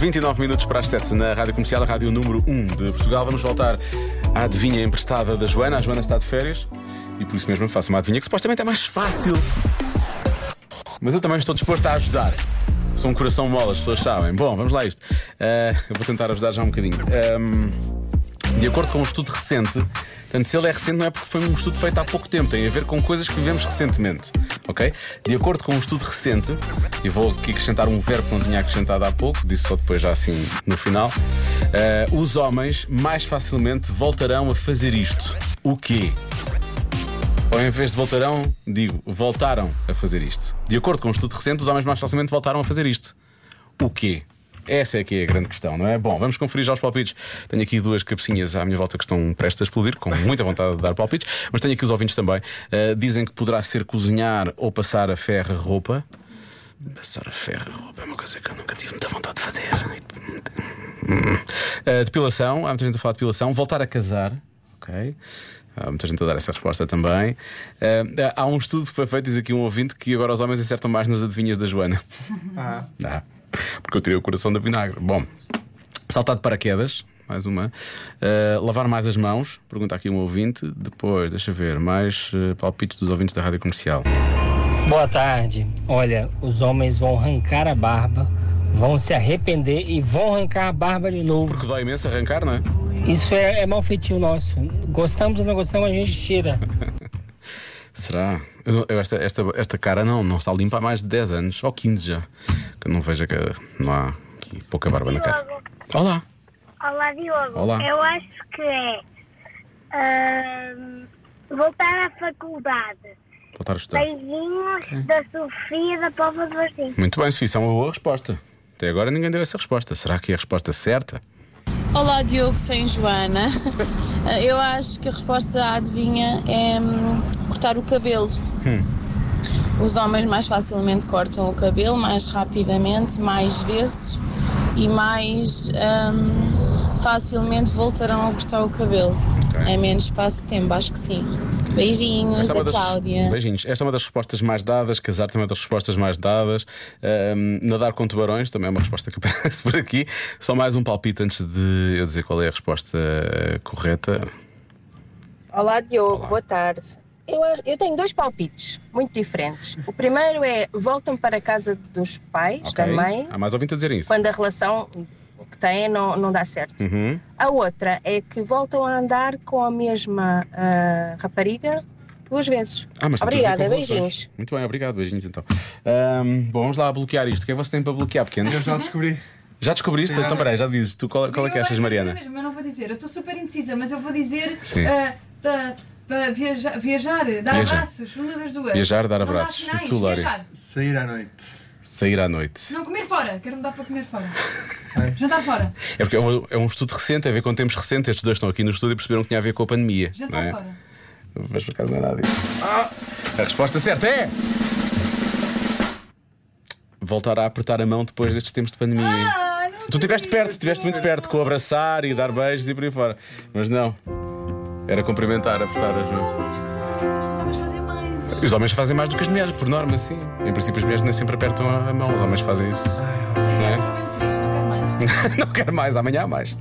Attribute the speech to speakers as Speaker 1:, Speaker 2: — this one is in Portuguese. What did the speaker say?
Speaker 1: 29 minutos para as 7 na Rádio Comercial, a Rádio número 1 de Portugal. Vamos voltar à adivinha emprestada da Joana. A Joana está de férias e por isso mesmo faço uma adivinha que supostamente é mais fácil. Mas eu também estou disposto a ajudar. Sou um coração mole, as pessoas sabem. Bom, vamos lá isto. Uh, eu vou tentar ajudar já um bocadinho. Um, de acordo com um estudo recente, portanto, se ele é recente não é porque foi um estudo feito há pouco tempo, tem a ver com coisas que vivemos recentemente, ok? De acordo com um estudo recente, e vou aqui acrescentar um verbo que não tinha acrescentado há pouco, disse só depois já assim no final, uh, os homens mais facilmente voltarão a fazer isto. O quê? Ou em vez de voltarão, digo, voltaram a fazer isto. De acordo com um estudo recente, os homens mais facilmente voltaram a fazer isto. O quê? Essa é que é a grande questão, não é? Bom, vamos conferir já os palpites. Tenho aqui duas cabecinhas à minha volta que estão prestes a explodir, com muita vontade de dar palpites, mas tenho aqui os ouvintes também. Uh, dizem que poderá ser cozinhar ou passar a ferro roupa. Passar a ferro roupa é uma coisa que eu nunca tive muita vontade de fazer. Uh, depilação, há muita gente a falar de depilação. Voltar a casar, ok? Há muita gente a dar essa resposta também. Uh, há um estudo que foi feito, diz aqui um ouvinte, que agora os homens acertam mais nas adivinhas da Joana. Ah. ah. Porque eu tirei o coração da vinagre. Bom, saltar de paraquedas. Mais uma. Uh, lavar mais as mãos. Pergunta aqui um ouvinte. Depois, deixa ver, mais uh, palpites dos ouvintes da rádio comercial.
Speaker 2: Boa tarde. Olha, os homens vão arrancar a barba, vão se arrepender e vão arrancar a barba de novo.
Speaker 1: Porque dói imenso arrancar, não é?
Speaker 2: Isso é, é mal feitio nosso. Gostamos ou não gostamos, a gente tira.
Speaker 1: Será? Eu, esta, esta, esta cara não, não está limpa há mais de 10 anos, ou 15 já. Que não vejo que não há aqui pouca barba na cara. Olá!
Speaker 3: Olá, Diogo.
Speaker 1: Olá.
Speaker 3: Eu acho que é voltar à faculdade.
Speaker 1: Voltar a estudar.
Speaker 3: Beijinhos da Sofia da Pova do Martim.
Speaker 1: Muito bem, Sofia, isso é uma boa resposta. Até agora ninguém deu essa resposta. Será que é a resposta certa?
Speaker 4: Olá, Diogo sem Joana. Eu acho que a resposta à adivinha é hum, cortar o cabelo. Hum. Os homens mais facilmente cortam o cabelo, mais rapidamente, mais vezes e mais hum, facilmente voltarão a cortar o cabelo. Okay. É menos espaço de tempo, acho que sim. Beijinhos Esta é da das, Cláudia.
Speaker 1: Beijinhos. Esta é uma das respostas mais dadas, casar também é uma das respostas mais dadas. Um, nadar com tubarões também é uma resposta que aparece por aqui. Só mais um palpite antes de eu dizer qual é a resposta correta.
Speaker 5: Olá, Diogo, Olá. boa tarde. Eu, eu, tenho dois palpites muito diferentes. O primeiro é voltam para a casa dos pais, okay. da mãe.
Speaker 1: Há mais ouvintes a dizer isso.
Speaker 5: Quando a relação que têm não, não dá certo. Uhum. A outra é que voltam a andar com a mesma uh, rapariga duas vezes. Ah, mas Obrigada, beijinhos.
Speaker 1: Muito bem, obrigado, beijinhos então. Um, bom, vamos lá bloquear isto. O que é que você tem para bloquear, pequeno?
Speaker 6: Eu já descobri.
Speaker 1: Já descobriste? Sim, então, peraí, já dizes. Tu, qual, qual é que achas, Mariana?
Speaker 7: Mesmo, eu não vou dizer. Eu estou super indecisa, mas eu vou dizer. Uh, uh, viajar, viajar, dar viajar. abraços, uma das duas.
Speaker 1: Viajar, dar abraços.
Speaker 7: E tu, Lória?
Speaker 6: Sair à noite.
Speaker 1: Sair à noite.
Speaker 7: Não, comer fora. Quero-me dar para comer fora. Jantar fora.
Speaker 1: É porque é um, é um, estudo recente, a ver com tempos recentes. Estes dois estão aqui no estúdio e perceberam que tinha a ver com a pandemia.
Speaker 7: Jantar
Speaker 1: é?
Speaker 7: fora.
Speaker 1: Mas por acaso não é nada disso. Ah, a resposta certa é. Voltar a apertar a mão depois destes tempos de pandemia.
Speaker 7: Ah,
Speaker 1: tu estiveste perto, estiveste muito perto com abraçar e dar beijos e por aí fora. Mas não. Era cumprimentar, apertar as mãos. Os homens fazem mais do que as mulheres, por norma, sim. Em princípio, as mulheres nem sempre apertam a mão, os homens fazem isso. Não é? Não quero mais, amanhã há mais.